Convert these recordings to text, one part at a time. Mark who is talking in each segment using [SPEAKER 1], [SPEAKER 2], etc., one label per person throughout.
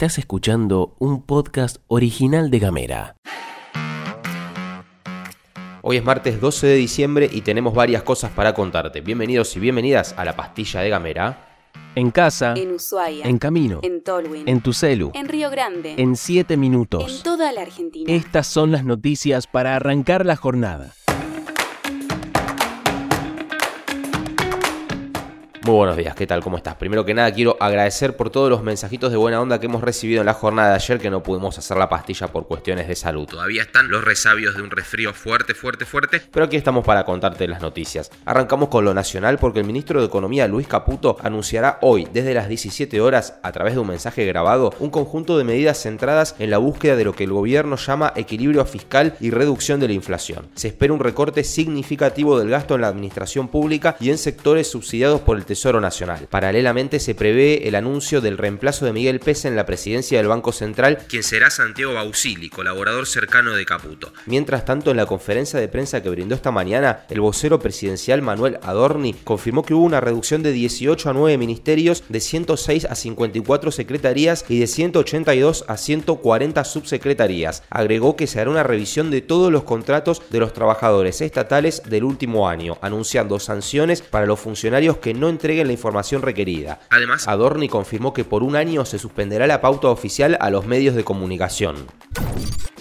[SPEAKER 1] Estás escuchando un podcast original de Gamera.
[SPEAKER 2] Hoy es martes 12 de diciembre y tenemos varias cosas para contarte. Bienvenidos y bienvenidas a la pastilla de Gamera.
[SPEAKER 1] En casa,
[SPEAKER 3] En Ushuaia.
[SPEAKER 1] en camino,
[SPEAKER 3] En Tolwyn.
[SPEAKER 1] en tu celu,
[SPEAKER 3] En Río Grande.
[SPEAKER 1] en 7
[SPEAKER 3] En
[SPEAKER 1] minutos.
[SPEAKER 3] toda la Argentina.
[SPEAKER 1] Estas son las noticias para arrancar la jornada.
[SPEAKER 2] Muy buenos días, ¿qué tal? ¿Cómo estás? Primero que nada quiero agradecer por todos los mensajitos de buena onda que hemos recibido en la jornada de ayer que no pudimos hacer la pastilla por cuestiones de salud. Todavía están los resabios de un resfrío fuerte, fuerte, fuerte, pero aquí estamos para contarte las noticias. Arrancamos con lo nacional porque el ministro de Economía Luis Caputo anunciará hoy desde las 17 horas a través de un mensaje grabado un conjunto de medidas centradas en la búsqueda de lo que el gobierno llama equilibrio fiscal y reducción de la inflación. Se espera un recorte significativo del gasto en la administración pública y en sectores subsidiados por el Tesoro Nacional. Paralelamente se prevé el anuncio del reemplazo de Miguel Pese en la presidencia del Banco Central, quien será Santiago Bausili, colaborador cercano de Caputo. Mientras tanto, en la conferencia de prensa que brindó esta mañana, el vocero presidencial Manuel Adorni confirmó que hubo una reducción de 18 a 9 ministerios, de 106 a 54 secretarías y de 182 a 140 subsecretarías. Agregó que se hará una revisión de todos los contratos de los trabajadores estatales del último año, anunciando sanciones para los funcionarios que no entreguen la información requerida. Además, Adorni confirmó que por un año se suspenderá la pauta oficial a los medios de comunicación.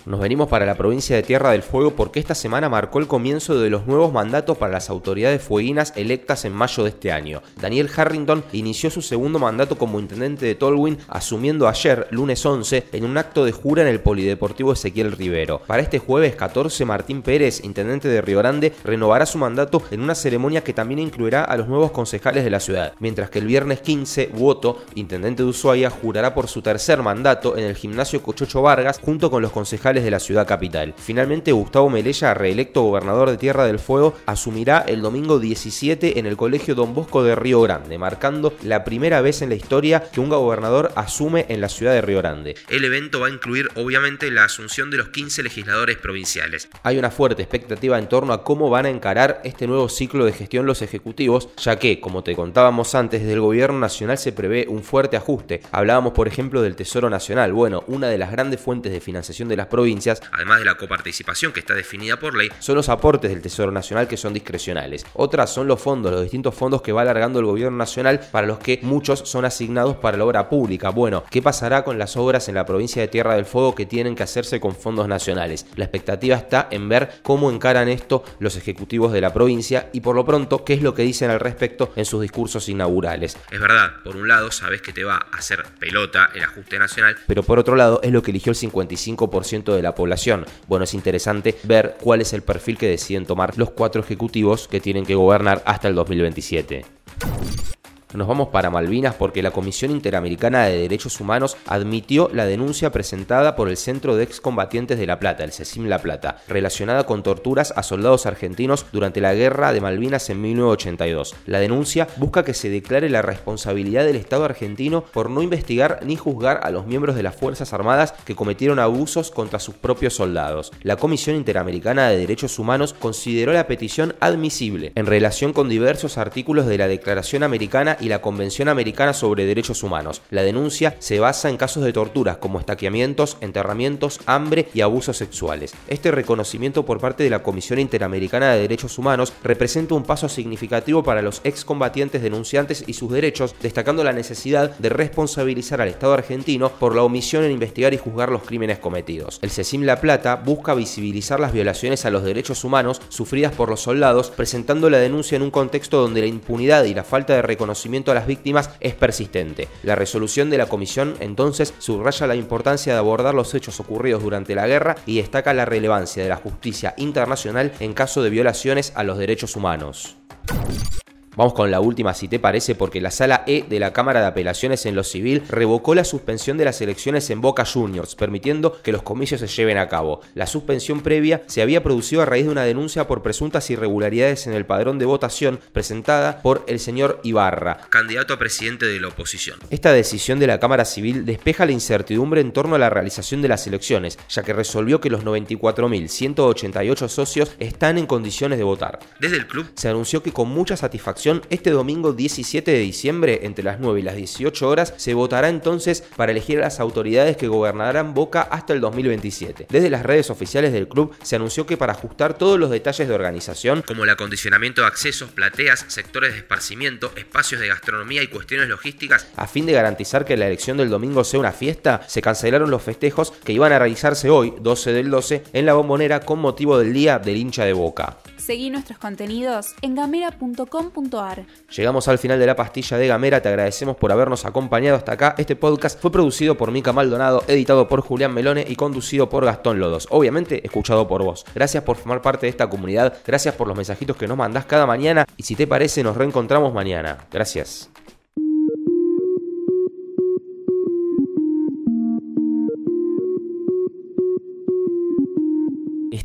[SPEAKER 2] Nos venimos para la provincia de Tierra del Fuego porque esta semana marcó el comienzo de los nuevos mandatos para las autoridades fueguinas electas en mayo de este año. Daniel Harrington inició su segundo mandato como intendente de Tolwyn, asumiendo ayer, lunes 11, en un acto de jura en el Polideportivo Ezequiel Rivero. Para este jueves 14, Martín Pérez, intendente de Río Grande, renovará su mandato en una ceremonia que también incluirá a los nuevos concejales la ciudad, mientras que el viernes 15, Woto, intendente de Ushuaia, jurará por su tercer mandato en el gimnasio Cochocho Vargas junto con los concejales de la ciudad capital. Finalmente, Gustavo Melella, reelecto gobernador de Tierra del Fuego, asumirá el domingo 17 en el Colegio Don Bosco de Río Grande, marcando la primera vez en la historia que un gobernador asume en la ciudad de Río Grande. El evento va a incluir, obviamente, la asunción de los 15 legisladores provinciales. Hay una fuerte expectativa en torno a cómo van a encarar este nuevo ciclo de gestión los ejecutivos, ya que, como te contábamos antes, desde el gobierno nacional se prevé un fuerte ajuste. Hablábamos, por ejemplo, del Tesoro Nacional. Bueno, una de las grandes fuentes de financiación de las provincias, además de la coparticipación que está definida por ley, son los aportes del Tesoro Nacional que son discrecionales. Otras son los fondos, los distintos fondos que va alargando el gobierno nacional, para los que muchos son asignados para la obra pública. Bueno, ¿qué pasará con las obras en la provincia de Tierra del Fuego que tienen que hacerse con fondos nacionales? La expectativa está en ver cómo encaran esto los ejecutivos de la provincia y por lo pronto qué es lo que dicen al respecto en sus discursos inaugurales. Es verdad, por un lado sabes que te va a hacer pelota el ajuste nacional, pero por otro lado es lo que eligió el 55% de la población. Bueno, es interesante ver cuál es el perfil que deciden tomar los cuatro ejecutivos que tienen que gobernar hasta el 2027. Nos vamos para Malvinas porque la Comisión Interamericana de Derechos Humanos admitió la denuncia presentada por el Centro de Excombatientes de La Plata, el CECIM La Plata, relacionada con torturas a soldados argentinos durante la Guerra de Malvinas en 1982. La denuncia busca que se declare la responsabilidad del Estado argentino por no investigar ni juzgar a los miembros de las Fuerzas Armadas que cometieron abusos contra sus propios soldados. La Comisión Interamericana de Derechos Humanos consideró la petición admisible en relación con diversos artículos de la Declaración Americana y la Convención Americana sobre Derechos Humanos. La denuncia se basa en casos de torturas como estaqueamientos, enterramientos, hambre y abusos sexuales. Este reconocimiento por parte de la Comisión Interamericana de Derechos Humanos representa un paso significativo para los excombatientes denunciantes y sus derechos, destacando la necesidad de responsabilizar al Estado argentino por la omisión en investigar y juzgar los crímenes cometidos. El CECIM La Plata busca visibilizar las violaciones a los derechos humanos sufridas por los soldados, presentando la denuncia en un contexto donde la impunidad y la falta de reconocimiento a las víctimas es persistente. La resolución de la comisión entonces subraya la importancia de abordar los hechos ocurridos durante la guerra y destaca la relevancia de la justicia internacional en caso de violaciones a los derechos humanos. Vamos con la última, si te parece, porque la sala E de la Cámara de Apelaciones en lo Civil revocó la suspensión de las elecciones en Boca Juniors, permitiendo que los comicios se lleven a cabo. La suspensión previa se había producido a raíz de una denuncia por presuntas irregularidades en el padrón de votación presentada por el señor Ibarra, candidato a presidente de la oposición. Esta decisión de la Cámara Civil despeja la incertidumbre en torno a la realización de las elecciones, ya que resolvió que los 94.188 socios están en condiciones de votar. Desde el club se anunció que con mucha satisfacción este domingo 17 de diciembre, entre las 9 y las 18 horas, se votará entonces para elegir a las autoridades que gobernarán Boca hasta el 2027. Desde las redes oficiales del club se anunció que para ajustar todos los detalles de organización, como el acondicionamiento de accesos, plateas, sectores de esparcimiento, espacios de gastronomía y cuestiones logísticas, a fin de garantizar que la elección del domingo sea una fiesta, se cancelaron los festejos que iban a realizarse hoy, 12 del 12, en la bombonera con motivo del Día del hincha de Boca.
[SPEAKER 3] Seguí nuestros contenidos en gamera.com.ar.
[SPEAKER 2] Llegamos al final de la pastilla de Gamera, te agradecemos por habernos acompañado hasta acá. Este podcast fue producido por Mica Maldonado, editado por Julián Melone y conducido por Gastón Lodos. Obviamente, escuchado por vos. Gracias por formar parte de esta comunidad, gracias por los mensajitos que nos mandás cada mañana y si te parece nos reencontramos mañana. Gracias.